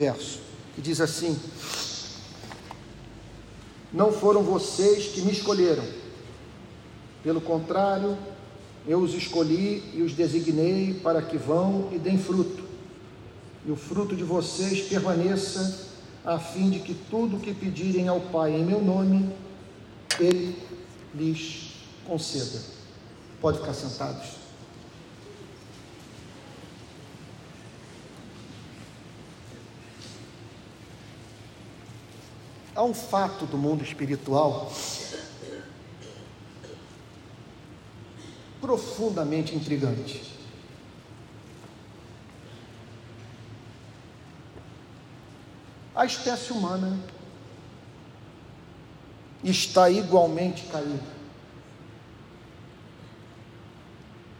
verso, que diz assim: Não foram vocês que me escolheram, pelo contrário, eu os escolhi e os designei para que vão e deem fruto, e o fruto de vocês permaneça, a fim de que tudo o que pedirem ao Pai em meu nome, Ele lhes conceda. Pode ficar sentados. Há um fato do mundo espiritual profundamente intrigante. A espécie humana está igualmente caída.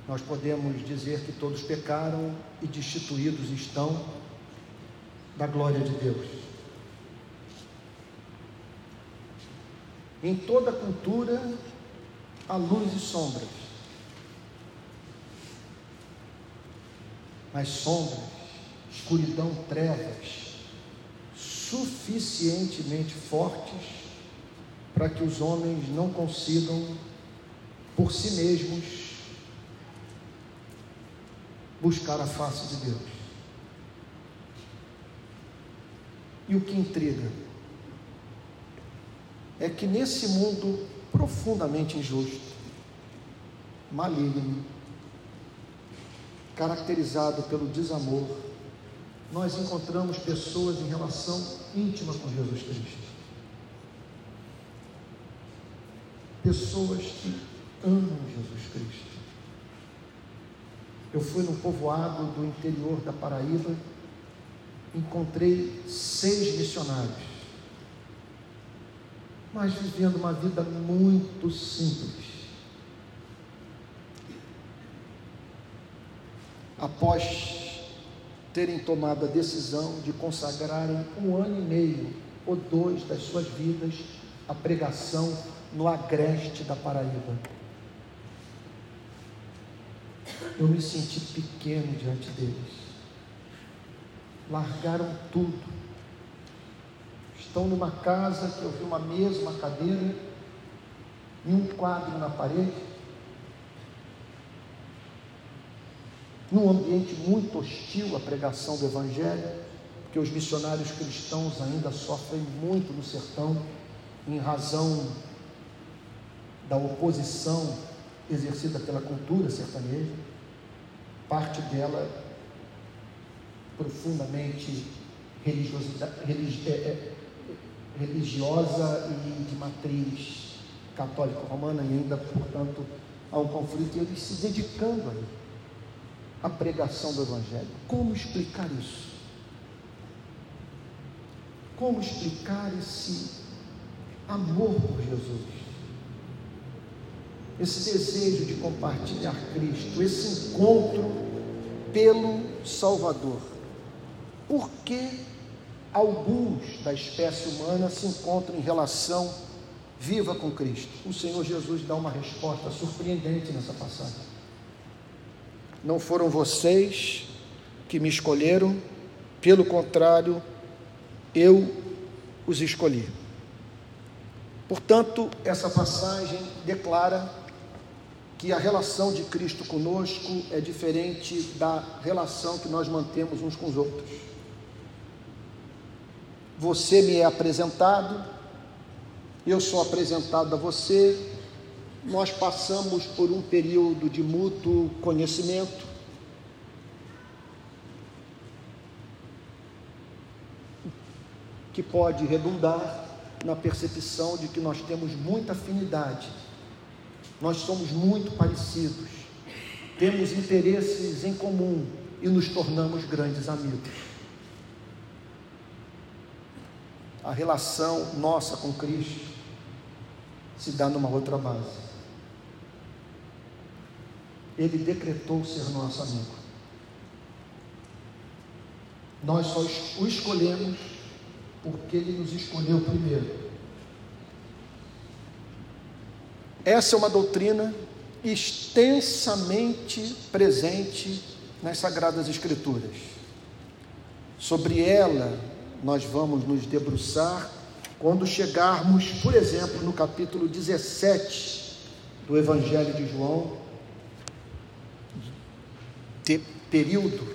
Nós podemos dizer que todos pecaram e destituídos estão da glória de Deus. Em toda cultura há luz e sombras. Mas sombras, escuridão, trevas, suficientemente fortes para que os homens não consigam, por si mesmos, buscar a face de Deus. E o que intriga? É que nesse mundo profundamente injusto, maligno, caracterizado pelo desamor, nós encontramos pessoas em relação íntima com Jesus Cristo. Pessoas que amam Jesus Cristo. Eu fui no povoado do interior da Paraíba, encontrei seis missionários mas vivendo uma vida muito simples. Após terem tomado a decisão de consagrarem um ano e meio ou dois das suas vidas à pregação no agreste da Paraíba. Eu me senti pequeno diante deles. Largaram tudo Estão numa casa que eu vi uma mesa, uma cadeira e um quadro na parede. Num ambiente muito hostil à pregação do Evangelho, porque os missionários cristãos ainda sofrem muito no sertão, em razão da oposição exercida pela cultura sertaneja, parte dela profundamente religiosidade, religi, é, é, religiosa e de matriz católica romana, e ainda, portanto, há um conflito, e eles se dedicando aí à pregação do Evangelho. Como explicar isso? Como explicar esse amor por Jesus? Esse desejo de compartilhar Cristo, esse encontro pelo Salvador. Por que alguns da espécie humana se encontram em relação viva com Cristo. O Senhor Jesus dá uma resposta surpreendente nessa passagem. Não foram vocês que me escolheram, pelo contrário, eu os escolhi. Portanto, essa passagem declara que a relação de Cristo conosco é diferente da relação que nós mantemos uns com os outros você me é apresentado, eu sou apresentado a você, nós passamos por um período de mútuo conhecimento. Que pode redundar na percepção de que nós temos muita afinidade, nós somos muito parecidos, temos interesses em comum e nos tornamos grandes amigos. A relação nossa com Cristo se dá numa outra base. Ele decretou ser nosso amigo. Nós só o escolhemos porque ele nos escolheu primeiro. Essa é uma doutrina extensamente presente nas Sagradas Escrituras. Sobre ela nós vamos nos debruçar quando chegarmos, por exemplo, no capítulo 17 do Evangelho de João, período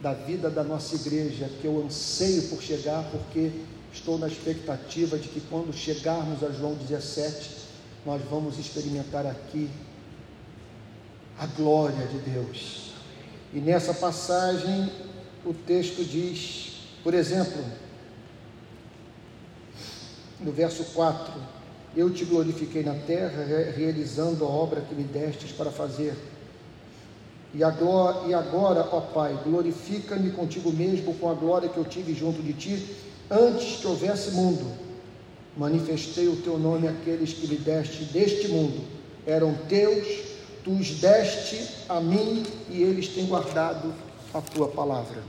da vida da nossa igreja que eu anseio por chegar, porque estou na expectativa de que quando chegarmos a João 17, nós vamos experimentar aqui a glória de Deus. E nessa passagem, o texto diz, por exemplo, no verso 4: Eu te glorifiquei na terra, realizando a obra que me destes para fazer. E agora, e agora, ó Pai, glorifica-me contigo mesmo com a glória que eu tive junto de ti, antes que houvesse mundo. Manifestei o teu nome àqueles que me deste deste mundo. Eram teus, tu os deste a mim e eles têm guardado a tua palavra.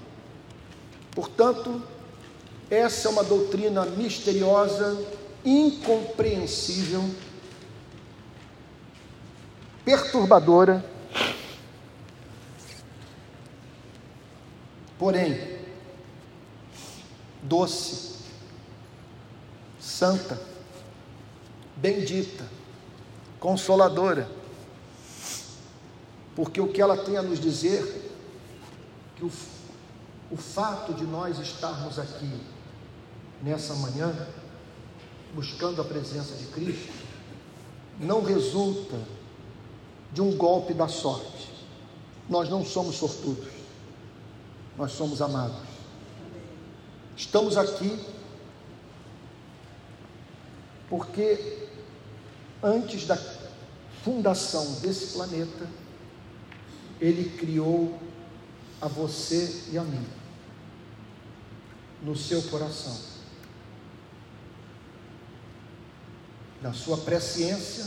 Portanto, essa é uma doutrina misteriosa, incompreensível, perturbadora, porém, doce, santa, bendita, consoladora, porque o que ela tem a nos dizer, que o, o fato de nós estarmos aqui nessa manhã, buscando a presença de Cristo, não resulta de um golpe da sorte. Nós não somos sortudos, nós somos amados. Estamos aqui porque antes da fundação desse planeta, Ele criou a você e a mim, no seu coração. Na sua presciência,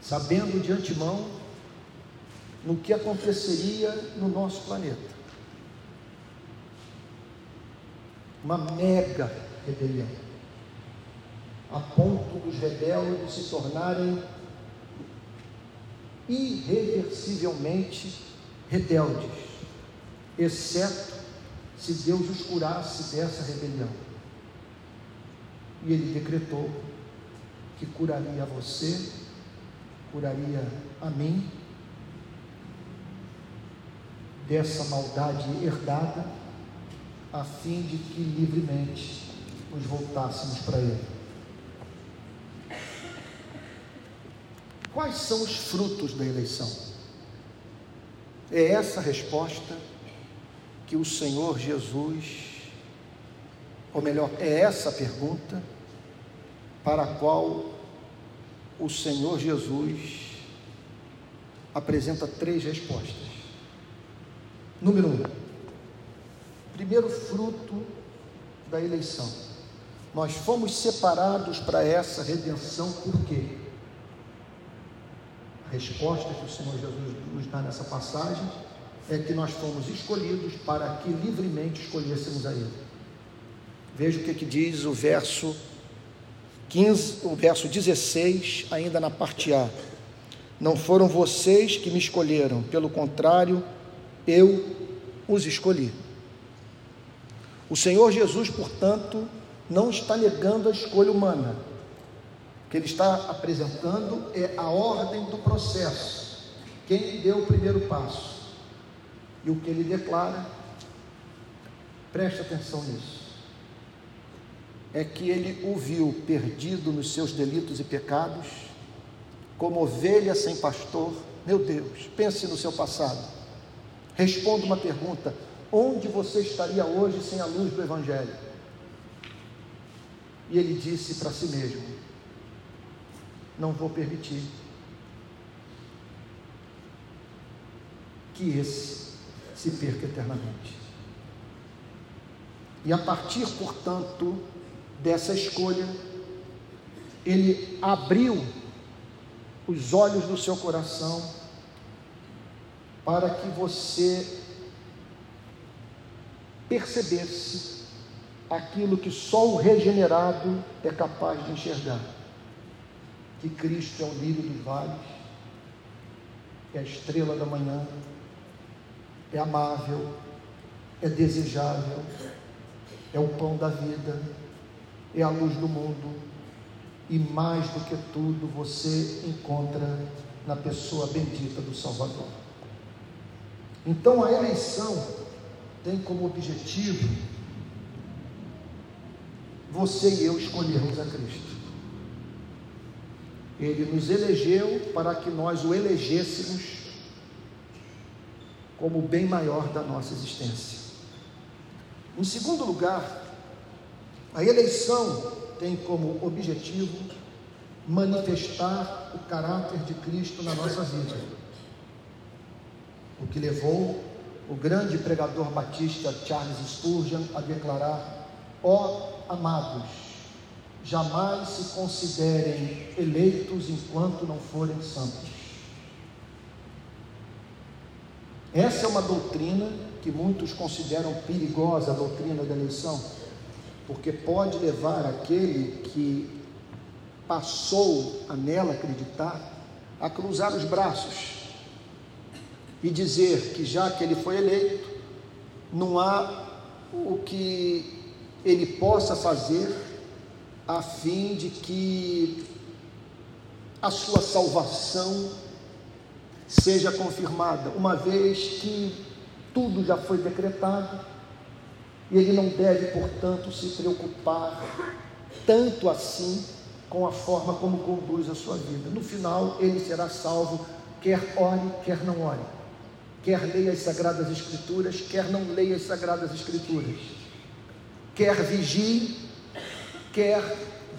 sabendo de antemão no que aconteceria no nosso planeta. Uma mega rebelião, a ponto dos rebeldes se tornarem irreversivelmente rebeldes, exceto se Deus os curasse dessa rebelião. E ele decretou que curaria você, curaria a mim dessa maldade herdada, a fim de que livremente nos voltássemos para Ele. Quais são os frutos da eleição? É essa resposta que o Senhor Jesus ou melhor, é essa pergunta para a qual o Senhor Jesus apresenta três respostas. Número um, primeiro fruto da eleição. Nós fomos separados para essa redenção por quê? A resposta que o Senhor Jesus nos dá nessa passagem é que nós fomos escolhidos para que livremente escolhêssemos a Ele. Veja o que, que diz o verso 15, o verso 16, ainda na parte A. Não foram vocês que me escolheram, pelo contrário, eu os escolhi. O Senhor Jesus, portanto, não está negando a escolha humana. O que ele está apresentando é a ordem do processo. Quem deu o primeiro passo? E o que ele declara, preste atenção nisso é que ele o viu perdido nos seus delitos e pecados, como ovelha sem pastor. Meu Deus, pense no seu passado. Responda uma pergunta: onde você estaria hoje sem a luz do Evangelho? E ele disse para si mesmo: Não vou permitir que esse se perca eternamente. E a partir, portanto, dessa escolha, ele abriu os olhos do seu coração para que você percebesse aquilo que só o regenerado é capaz de enxergar: que Cristo é o lírio dos vales, é a estrela da manhã, é amável, é desejável, é o pão da vida, é a luz do mundo, e mais do que tudo você encontra na pessoa bendita do Salvador. Então a eleição tem como objetivo você e eu escolhermos a Cristo. Ele nos elegeu para que nós o elegêssemos como o bem maior da nossa existência. Em segundo lugar, a eleição tem como objetivo manifestar o caráter de Cristo na nossa vida. O que levou o grande pregador batista Charles Spurgeon a declarar: Ó oh, amados, jamais se considerem eleitos enquanto não forem santos. Essa é uma doutrina que muitos consideram perigosa, a doutrina da eleição, porque pode levar aquele que passou a nela acreditar a cruzar os braços e dizer que já que ele foi eleito, não há o que ele possa fazer a fim de que a sua salvação seja confirmada, uma vez que tudo já foi decretado e ele não deve, portanto, se preocupar tanto assim com a forma como conduz a sua vida. No final, ele será salvo, quer ore, quer não ore, quer leia as Sagradas Escrituras, quer não leia as Sagradas Escrituras, quer vigie, quer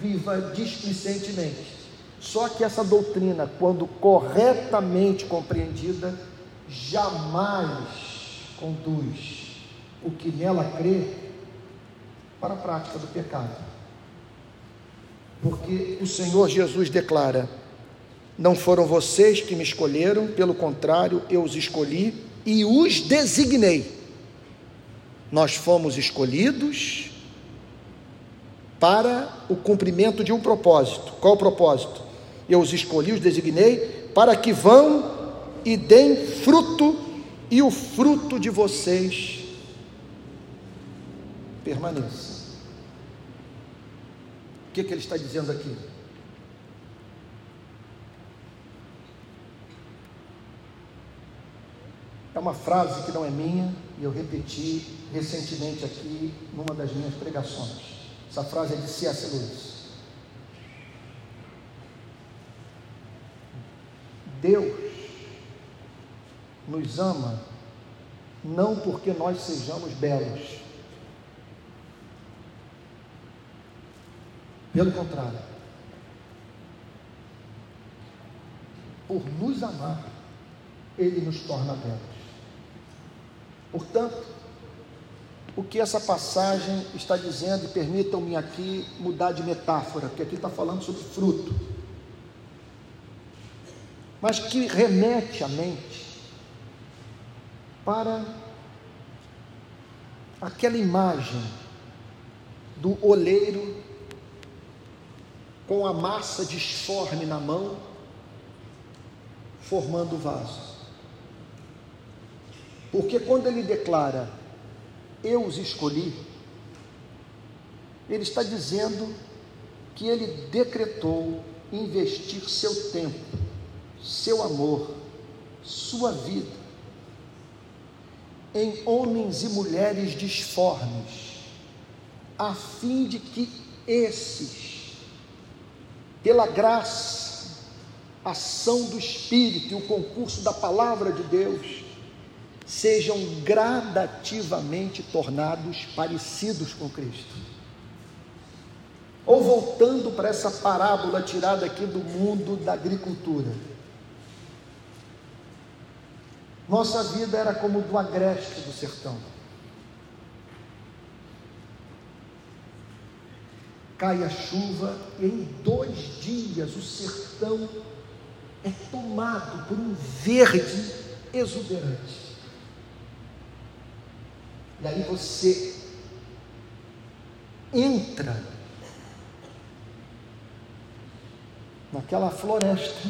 viva displicentemente. Só que essa doutrina, quando corretamente compreendida, jamais conduz o que nela crê para a prática do pecado. Porque o Senhor Jesus declara: Não foram vocês que me escolheram, pelo contrário, eu os escolhi e os designei. Nós fomos escolhidos para o cumprimento de um propósito. Qual o propósito? eu os escolhi, os designei, para que vão e deem fruto, e o fruto de vocês permaneça. O que, que ele está dizendo aqui? É uma frase que não é minha e eu repeti recentemente aqui numa das minhas pregações. Essa frase é de C.S. Lewis. Deus nos ama não porque nós sejamos belos. Pelo contrário, por nos amar, Ele nos torna belos. Portanto, o que essa passagem está dizendo, e permitam-me aqui mudar de metáfora, porque aqui está falando sobre fruto mas que remete a mente para aquela imagem do oleiro com a massa disforme na mão, formando o vaso. Porque quando ele declara, eu os escolhi, ele está dizendo que ele decretou investir seu tempo seu amor, sua vida em homens e mulheres disformes, a fim de que esses, pela graça, ação do Espírito e o concurso da palavra de Deus, sejam gradativamente tornados parecidos com Cristo. Ou voltando para essa parábola tirada aqui do mundo da agricultura Nossa vida era como do agreste do sertão. Cai a chuva e em dois dias o sertão é tomado por um verde exuberante. E aí você entra naquela floresta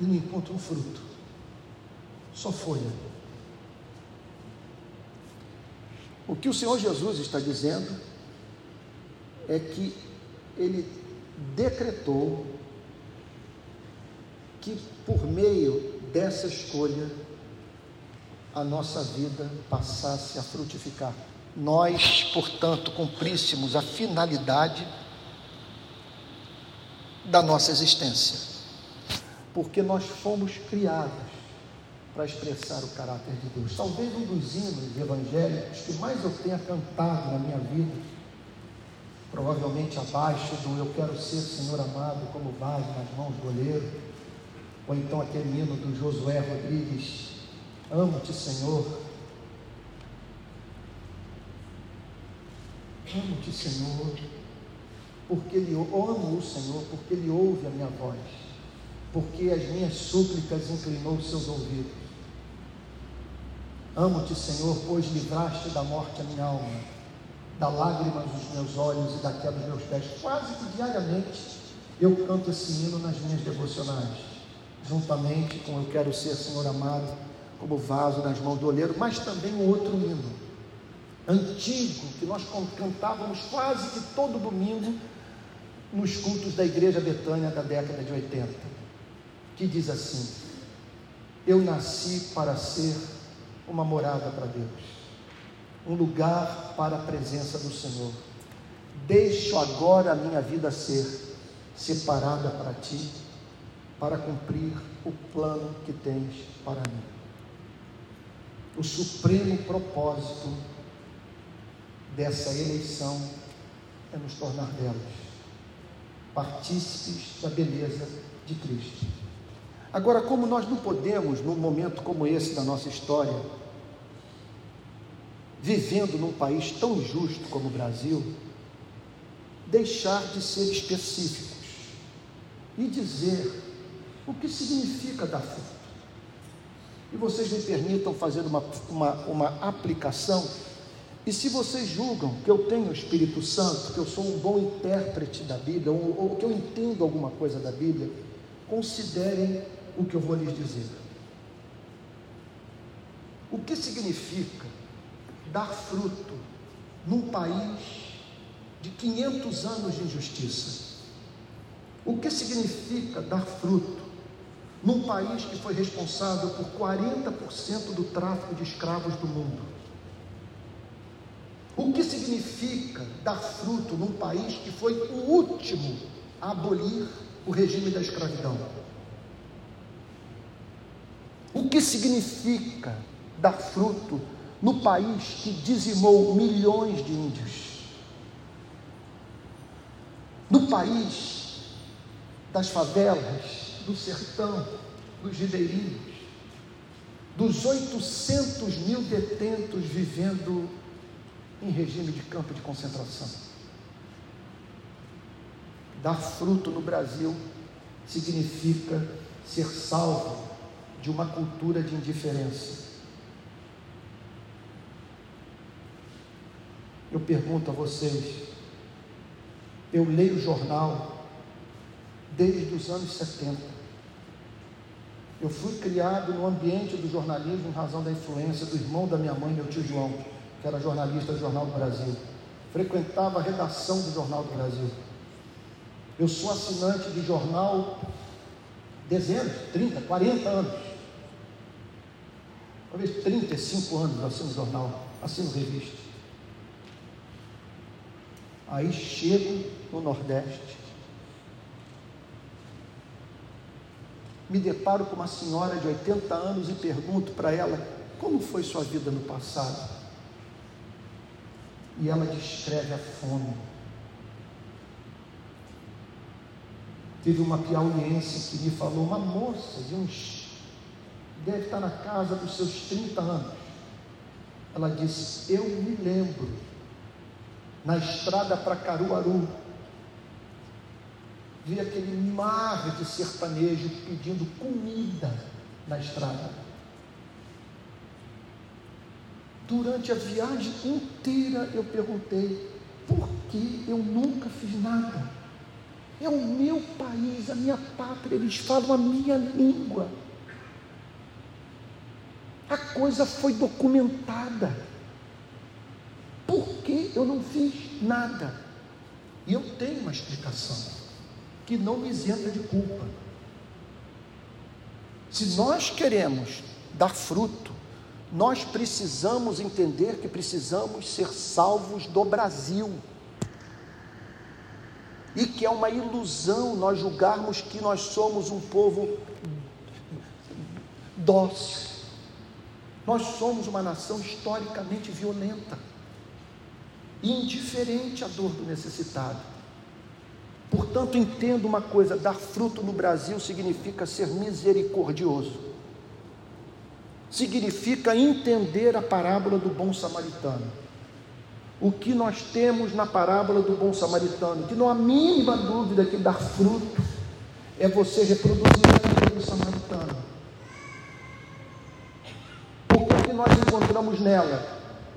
e não encontra um fruto, só folha. O que o Senhor Jesus está dizendo é que ele decretou que por meio dessa escolha a nossa vida passasse a frutificar. Nós, portanto, cumpríssemos a finalidade da nossa existência, porque nós fomos criados para expressar o caráter de Deus. Talvez um dos hinos evangélicos que mais eu tenha cantado na minha vida, provavelmente abaixo do Eu Quero Ser Senhor Amado, como vaso nas mãos do oleiro, ou então aquele hino do Josué Rodrigues, Amo-te, Senhor. Amo-te, Senhor, porque ele amo o Senhor, porque ele ouve a minha voz, porque as minhas súplicas inclinou seus ouvidos. Amo-te, Senhor, pois livraste da morte a minha alma, da lágrimas dos meus olhos e da queda dos meus pés. Quase que diariamente eu canto esse hino nas minhas devocionais, juntamente com Eu Quero Ser, Senhor amado, como vaso nas mãos do olheiro, mas também um outro hino, antigo, que nós cantávamos quase que todo domingo nos cultos da Igreja Betânia da década de 80, que diz assim: Eu nasci para ser uma morada para Deus, um lugar para a presença do Senhor. Deixo agora a minha vida ser separada para ti, para cumprir o plano que tens para mim. O supremo propósito dessa eleição é nos tornar belos, partícipes da beleza de Cristo. Agora, como nós não podemos, num momento como esse da nossa história, vivendo num país tão justo como o Brasil, deixar de ser específicos e dizer o que significa dar fruto. E vocês me permitam fazer uma, uma, uma aplicação. E se vocês julgam que eu tenho o Espírito Santo, que eu sou um bom intérprete da Bíblia, ou, ou que eu entendo alguma coisa da Bíblia, considerem o que eu vou lhes dizer. O que significa dar fruto num país de 500 anos de injustiça? O que significa dar fruto num país que foi responsável por 40% do tráfico de escravos do mundo? O que significa dar fruto num país que foi o último a abolir o regime da escravidão? O que significa dar fruto no país que dizimou milhões de índios? No país das favelas, do sertão, dos ribeirinhos, dos 800 mil detentos vivendo em regime de campo de concentração. Dar fruto no Brasil significa ser salvo de uma cultura de indiferença. Eu pergunto a vocês, eu leio jornal desde os anos 70. Eu fui criado no ambiente do jornalismo em razão da influência do irmão da minha mãe, meu tio João, que era jornalista do Jornal do Brasil. Frequentava a redação do Jornal do Brasil. Eu sou assinante de jornal dezenas, 30, 40 anos talvez 35 anos assino jornal, assino revista. Aí chego no Nordeste, me deparo com uma senhora de 80 anos e pergunto para ela como foi sua vida no passado. E ela descreve a fome. Teve uma piauiense que me falou, uma moça de uns deve estar na casa dos seus 30 anos. Ela disse: Eu me lembro, na estrada para Caruaru, vi aquele mar de sertanejo pedindo comida na estrada. Durante a viagem inteira eu perguntei: por que eu nunca fiz nada? É o meu país, a minha pátria, eles falam a minha língua. A coisa foi documentada. eu não fiz nada. E eu tenho uma explicação que não me isenta de culpa. Se nós queremos dar fruto, nós precisamos entender que precisamos ser salvos do Brasil. E que é uma ilusão nós julgarmos que nós somos um povo dócil. Nós somos uma nação historicamente violenta, indiferente à dor do necessitado. Portanto, entenda uma coisa: dar fruto no Brasil significa ser misericordioso, significa entender a parábola do bom samaritano. O que nós temos na parábola do bom samaritano, que não há mínima dúvida que dar fruto é você reproduzir a vida do samaritano nós encontramos nela?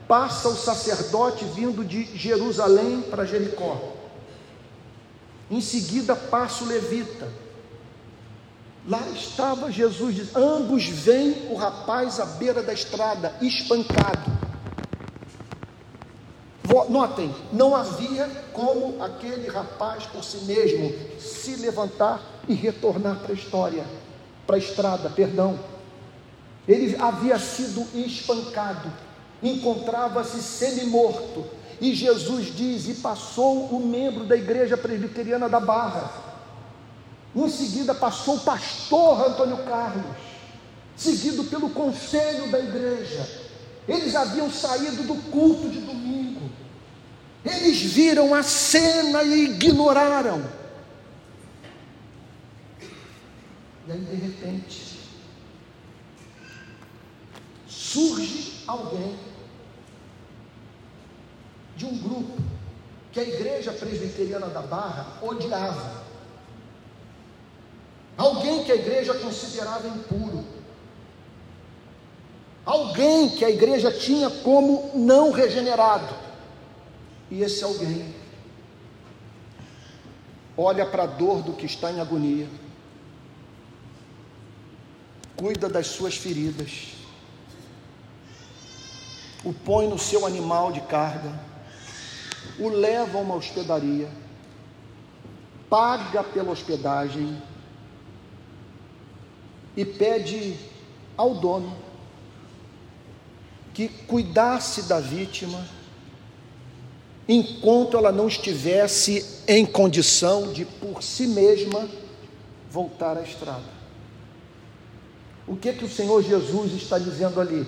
Passa o sacerdote vindo de Jerusalém para Jericó. Em seguida passa o levita. Lá estava Jesus, ambos vêm o rapaz à beira da estrada, espancado. Notem, não havia como aquele rapaz por si mesmo se levantar e retornar para a história, para a estrada, perdão. Ele havia sido espancado, encontrava-se semi-morto. E Jesus diz: E passou o membro da igreja presbiteriana da Barra. Em seguida passou o pastor Antônio Carlos, seguido pelo conselho da igreja. Eles haviam saído do culto de domingo. Eles viram a cena e ignoraram. E aí, de repente, surge alguém de um grupo que a igreja presbiteriana da Barra odiava. Alguém que a igreja considerava impuro. Alguém que a igreja tinha como não regenerado. E esse alguém olha para a dor do que está em agonia, cuida das suas feridas, o põe no seu animal de carga, o leva a uma hospedaria, paga pela hospedagem e pede ao dono que cuidasse da vítima enquanto ela não estivesse em condição de por si mesma voltar à estrada. O que que o Senhor Jesus está dizendo ali?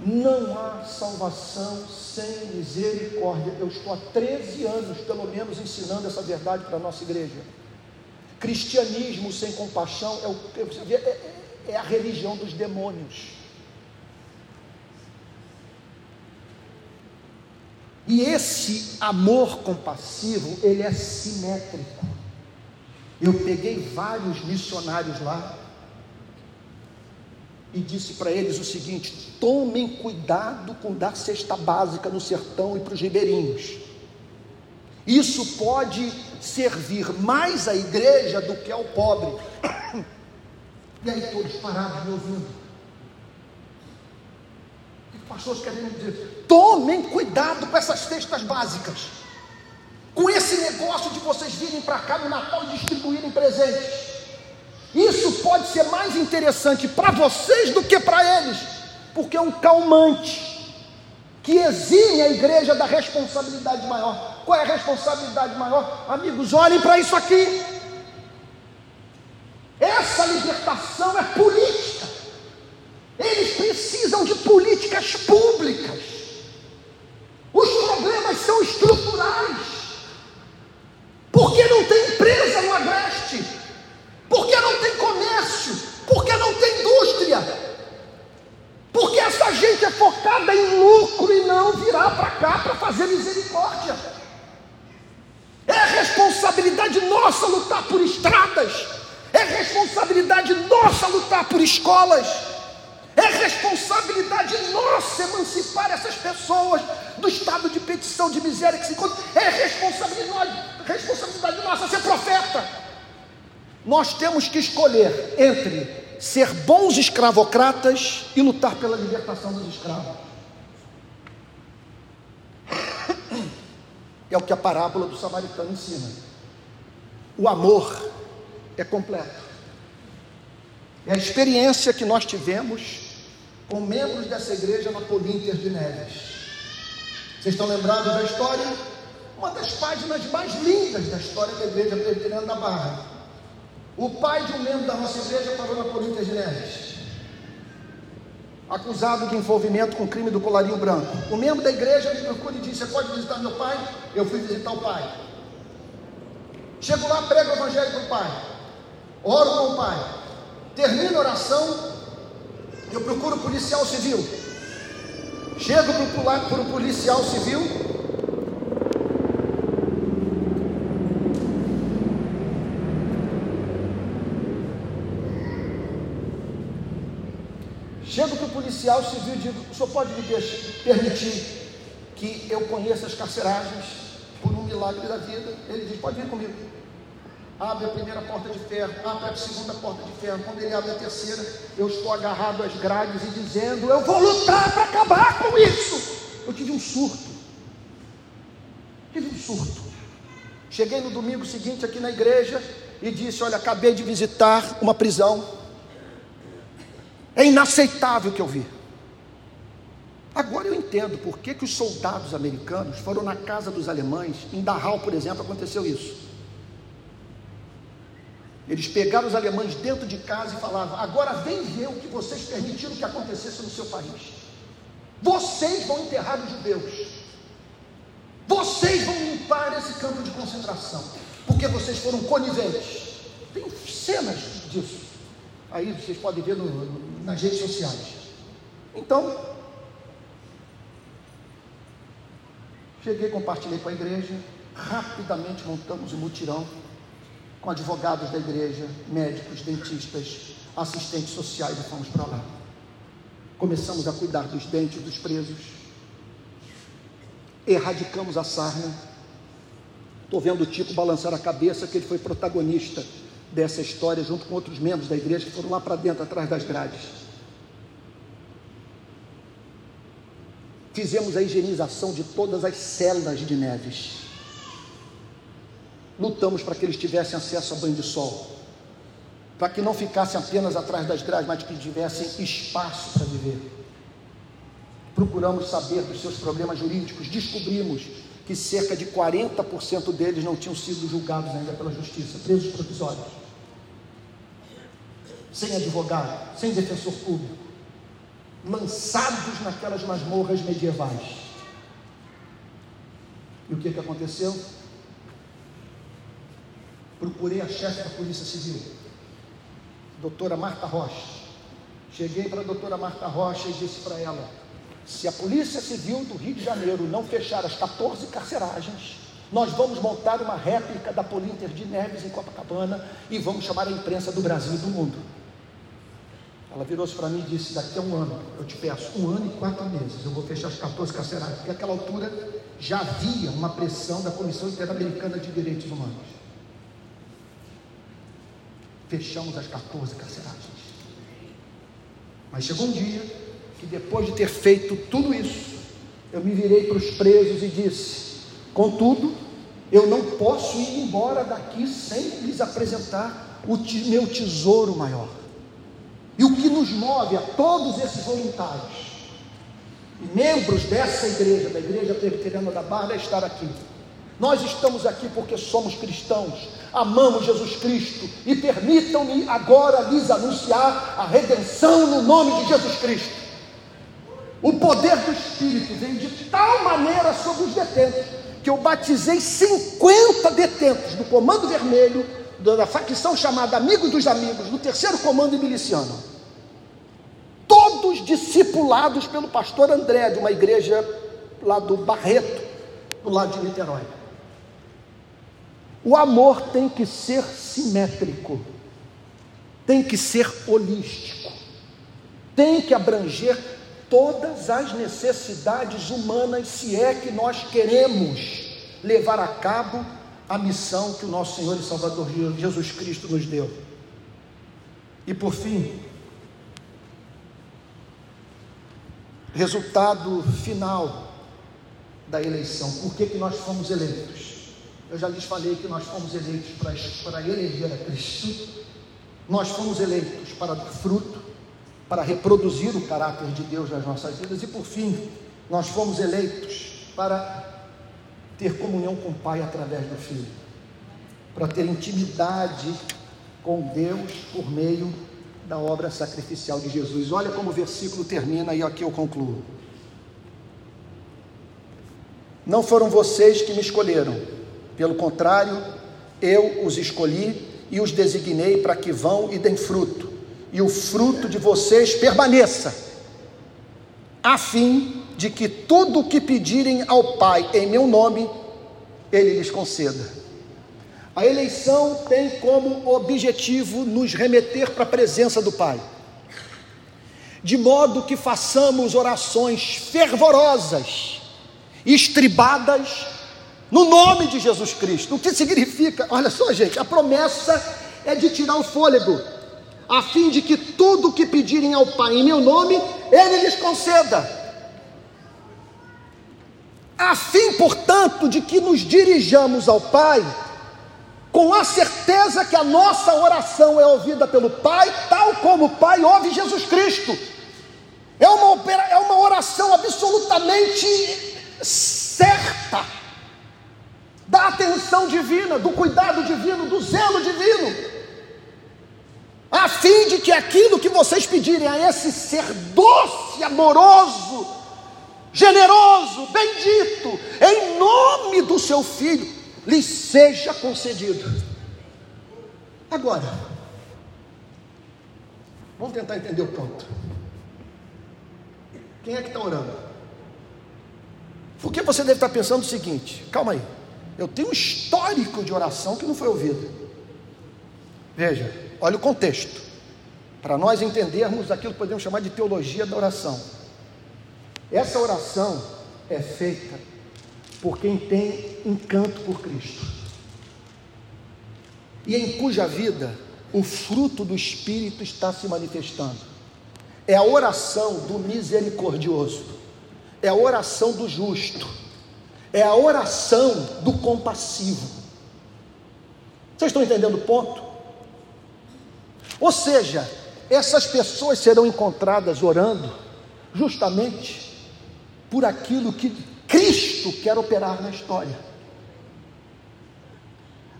Não há salvação sem misericórdia. Eu estou há 13 anos, pelo menos, ensinando essa verdade para a nossa igreja. Cristianismo sem compaixão é, o, é, é, é a religião dos demônios. E esse amor compassivo, ele é simétrico. Eu peguei vários missionários lá, e disse para eles o seguinte: tomem cuidado com dar cesta básica no sertão e para os ribeirinhos. Isso pode servir mais à igreja do que ao pobre. E aí todos parados me ouvindo. O que pastores querem dizer? Tomem cuidado com essas cestas básicas. Com esse negócio de vocês virem para cá no Natal e distribuírem presentes. Isso pode ser mais interessante para vocês do que para eles, porque é um calmante que exime a igreja da responsabilidade maior. Qual é a responsabilidade maior? Amigos, olhem para isso aqui. Essa libertação é política. Eles precisam de políticas públicas. Os problemas são estruturais. Porque não tem empresa no Agreste. Porque não tem comércio? Porque não tem indústria? Porque gente é focada em lucro e não virar para cá para fazer misericórdia. É responsabilidade nossa lutar por estradas. É responsabilidade nossa lutar por escolas. É responsabilidade nossa emancipar essas pessoas do estado de petição, de miséria que se encontra. É responsabilidade, responsabilidade nossa ser profeta nós temos que escolher entre ser bons escravocratas e lutar pela libertação dos escravos. É o que a parábola do samaritano ensina. O amor é completo. É a experiência que nós tivemos com membros dessa igreja na Polinter de Neves. Vocês estão lembrados da história? Uma das páginas mais lindas da história da igreja presbiteriana da Barra. O pai de um membro da nossa igreja parou na Polinter de Neves acusado de envolvimento com o crime do colarinho branco. O membro da igreja me procura e diz: Você pode visitar meu pai? Eu fui visitar o pai. Chego lá, prego o evangelho para o pai, oro com o pai, termino a oração, eu procuro o policial civil. Chego para o policial civil, Chego para o policial civil e o senhor pode me permitir que eu conheça as carceragens por um milagre da vida? Ele diz: pode vir comigo. Abre a primeira porta de ferro, abre a segunda porta de ferro. Quando ele abre a terceira, eu estou agarrado às grades e dizendo: Eu vou lutar para acabar com isso. Eu tive um surto. Tive um surto. Cheguei no domingo seguinte aqui na igreja e disse: Olha, acabei de visitar uma prisão é inaceitável o que eu vi. Agora eu entendo por que, que os soldados americanos foram na casa dos alemães, em Dachau, por exemplo, aconteceu isso. Eles pegaram os alemães dentro de casa e falavam: agora vem ver o que vocês permitiram que acontecesse no seu país. Vocês vão enterrar os judeus. Vocês vão limpar esse campo de concentração. Porque vocês foram coniventes. Tem cenas disso. Aí vocês podem ver no, no, nas redes sociais. Então, cheguei, compartilhei com a igreja, rapidamente montamos um mutirão com advogados da igreja, médicos, dentistas, assistentes sociais e fomos para lá. Começamos a cuidar dos dentes dos presos, erradicamos a sarna. Estou vendo o Tico balançar a cabeça, que ele foi protagonista dessa história, junto com outros membros da igreja que foram lá para dentro, atrás das grades. Fizemos a higienização de todas as celas de Neves. Lutamos para que eles tivessem acesso a banho de sol, para que não ficassem apenas atrás das grades, mas que tivessem espaço para viver. Procuramos saber dos seus problemas jurídicos, descobrimos que cerca de 40% deles não tinham sido julgados ainda pela justiça, presos provisórios sem advogado, sem defensor público, lançados naquelas masmorras medievais. E o que, que aconteceu? Procurei a chefe da Polícia Civil, doutora Marta Rocha. Cheguei para a doutora Marta Rocha e disse para ela: se a Polícia Civil do Rio de Janeiro não fechar as 14 carceragens, nós vamos montar uma réplica da Polinter de Neves em Copacabana e vamos chamar a imprensa do Brasil e do mundo. Ela virou-se para mim e disse: Daqui a um ano, eu te peço, um ano e quatro meses, eu vou fechar as 14 carcerárias, porque naquela altura já havia uma pressão da Comissão Interamericana de Direitos Humanos. Fechamos as 14 carcerárias. Mas chegou um dia que, depois de ter feito tudo isso, eu me virei para os presos e disse: Contudo, eu não posso ir embora daqui sem lhes apresentar o meu tesouro maior. E o que nos move a todos esses voluntários, membros dessa igreja, da Igreja Presbiteriana da Barra, é estar aqui. Nós estamos aqui porque somos cristãos, amamos Jesus Cristo e permitam-me agora lhes anunciar a redenção no nome de Jesus Cristo. O poder do Espírito vem de tal maneira sobre os detentos que eu batizei 50 detentos do Comando Vermelho da facção chamada Amigos dos Amigos, do terceiro comando miliciano. Todos discipulados pelo pastor André, de uma igreja lá do Barreto, do lado de Niterói. O amor tem que ser simétrico, tem que ser holístico, tem que abranger todas as necessidades humanas, se é que nós queremos levar a cabo a missão que o nosso Senhor e Salvador Jesus Cristo nos deu. E por fim, resultado final da eleição. Por que, que nós fomos eleitos? Eu já lhes falei que nós fomos eleitos para, para eleger a Cristo, nós fomos eleitos para dar fruto, para reproduzir o caráter de Deus nas nossas vidas, e por fim, nós fomos eleitos para ter comunhão com o Pai através do Filho, para ter intimidade com Deus por meio da obra sacrificial de Jesus. Olha como o versículo termina e aqui eu concluo. Não foram vocês que me escolheram, pelo contrário, eu os escolhi e os designei para que vão e deem fruto, e o fruto de vocês permaneça, a fim de que tudo o que pedirem ao Pai em meu nome, Ele lhes conceda. A eleição tem como objetivo nos remeter para a presença do Pai, de modo que façamos orações fervorosas, estribadas no nome de Jesus Cristo. O que significa? Olha só, gente, a promessa é de tirar o fôlego, a fim de que tudo o que pedirem ao Pai em meu nome, Ele lhes conceda. A fim, portanto, de que nos dirijamos ao Pai com a certeza que a nossa oração é ouvida pelo Pai, tal como o Pai ouve Jesus Cristo. É uma, é uma oração absolutamente certa da atenção divina, do cuidado divino, do zelo divino, a fim de que aquilo que vocês pedirem a esse ser doce, amoroso, generoso, bendito, em nome do seu filho, lhe seja concedido. Agora, vamos tentar entender o ponto. Quem é que está orando? Porque você deve estar pensando o seguinte: calma aí, eu tenho um histórico de oração que não foi ouvido. Veja, olha o contexto, para nós entendermos aquilo que podemos chamar de teologia da oração. Essa oração é feita por quem tem encanto por Cristo e em cuja vida o fruto do Espírito está se manifestando. É a oração do misericordioso, é a oração do justo, é a oração do compassivo. Vocês estão entendendo o ponto? Ou seja, essas pessoas serão encontradas orando justamente por aquilo que Cristo quer operar na história.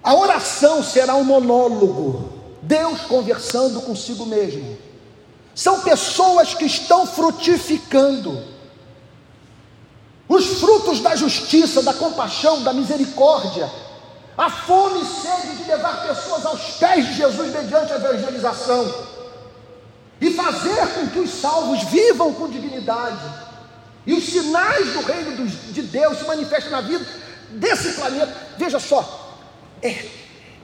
A oração será um monólogo, Deus conversando consigo mesmo. São pessoas que estão frutificando os frutos da justiça, da compaixão, da misericórdia, a fome e sede de levar pessoas aos pés de Jesus mediante a evangelização e fazer com que os salvos vivam com dignidade e os sinais do reino de Deus se manifestam na vida desse planeta. Veja só, é,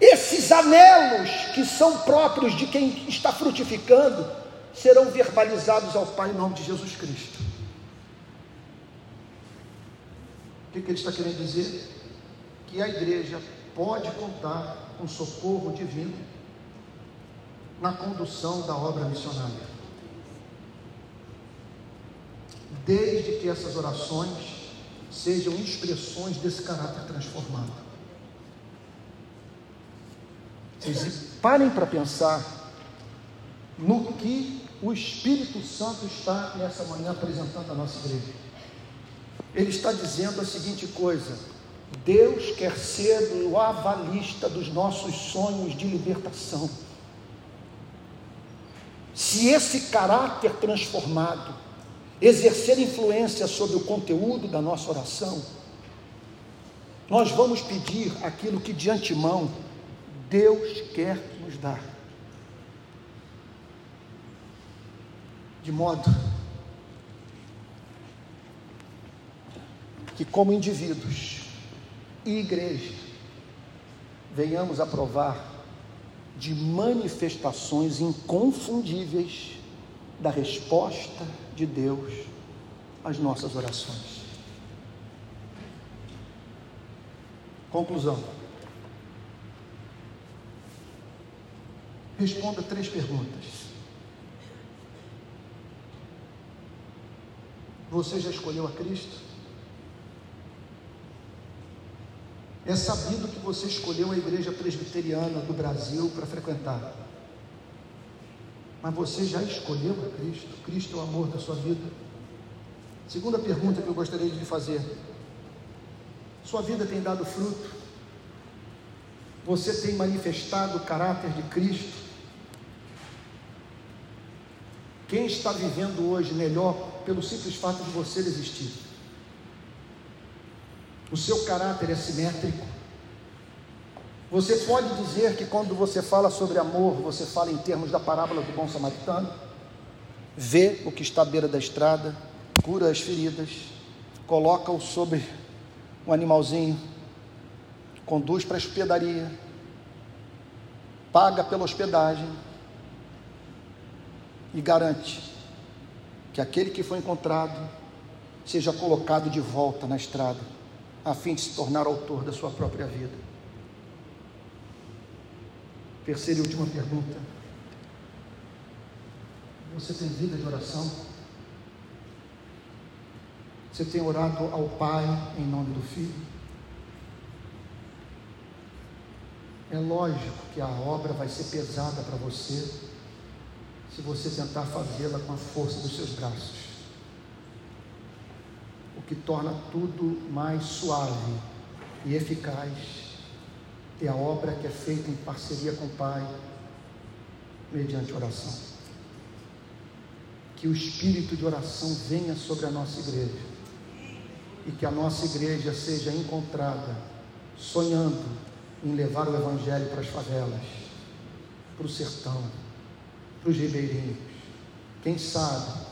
esses anelos que são próprios de quem está frutificando serão verbalizados ao Pai em nome de Jesus Cristo. O que, que ele está querendo dizer? Que a igreja pode contar com socorro divino na condução da obra missionária. Desde que essas orações sejam expressões desse caráter transformado. Vocês parem para pensar no que o Espírito Santo está nessa manhã apresentando à nossa igreja. Ele está dizendo a seguinte coisa: Deus quer ser o avalista dos nossos sonhos de libertação. Se esse caráter transformado exercer influência sobre o conteúdo da nossa oração, nós vamos pedir aquilo que de antemão Deus quer nos dar. De modo que, como indivíduos e igreja, venhamos a provar de manifestações inconfundíveis da resposta de Deus às nossas orações. Conclusão. Responda três perguntas. Você já escolheu a Cristo? É sabido que você escolheu a igreja presbiteriana do Brasil para frequentar. Mas você já escolheu a Cristo? Cristo é o amor da sua vida? Segunda pergunta que eu gostaria de lhe fazer: Sua vida tem dado fruto? Você tem manifestado o caráter de Cristo? Quem está vivendo hoje melhor pelo simples fato de você existir? O seu caráter é simétrico? Você pode dizer que quando você fala sobre amor, você fala em termos da parábola do bom samaritano? Vê o que está à beira da estrada, cura as feridas, coloca-o sobre um animalzinho, conduz para a hospedaria, paga pela hospedagem e garante que aquele que foi encontrado seja colocado de volta na estrada, a fim de se tornar autor da sua própria vida. Terceira e última pergunta. Você tem vida de oração? Você tem orado ao Pai em nome do Filho? É lógico que a obra vai ser pesada para você se você tentar fazê-la com a força dos seus braços. O que torna tudo mais suave e eficaz é a obra que é feita em parceria com o Pai, mediante oração. Que o espírito de oração venha sobre a nossa igreja. E que a nossa igreja seja encontrada sonhando em levar o Evangelho para as favelas, para o sertão, para os ribeirinhos, quem sabe,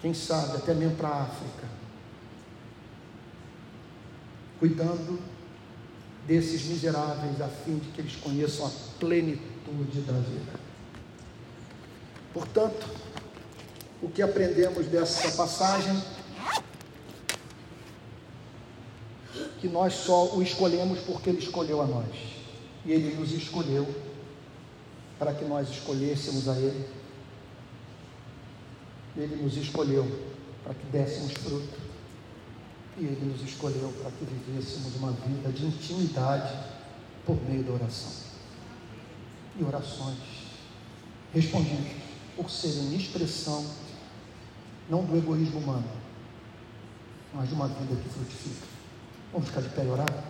quem sabe até mesmo para a África, cuidando desses miseráveis a fim de que eles conheçam a plenitude da vida. Portanto, o que aprendemos dessa passagem que nós só o escolhemos porque Ele escolheu a nós. E Ele nos escolheu para que nós escolhêssemos a Ele. Ele nos escolheu para que dessemos fruto. E Ele nos escolheu para que vivêssemos uma vida de intimidade por meio da oração. E orações respondidas por serem expressão não do egoísmo humano, mas de uma vida que frutifica. Vamos ficar de pé e orar?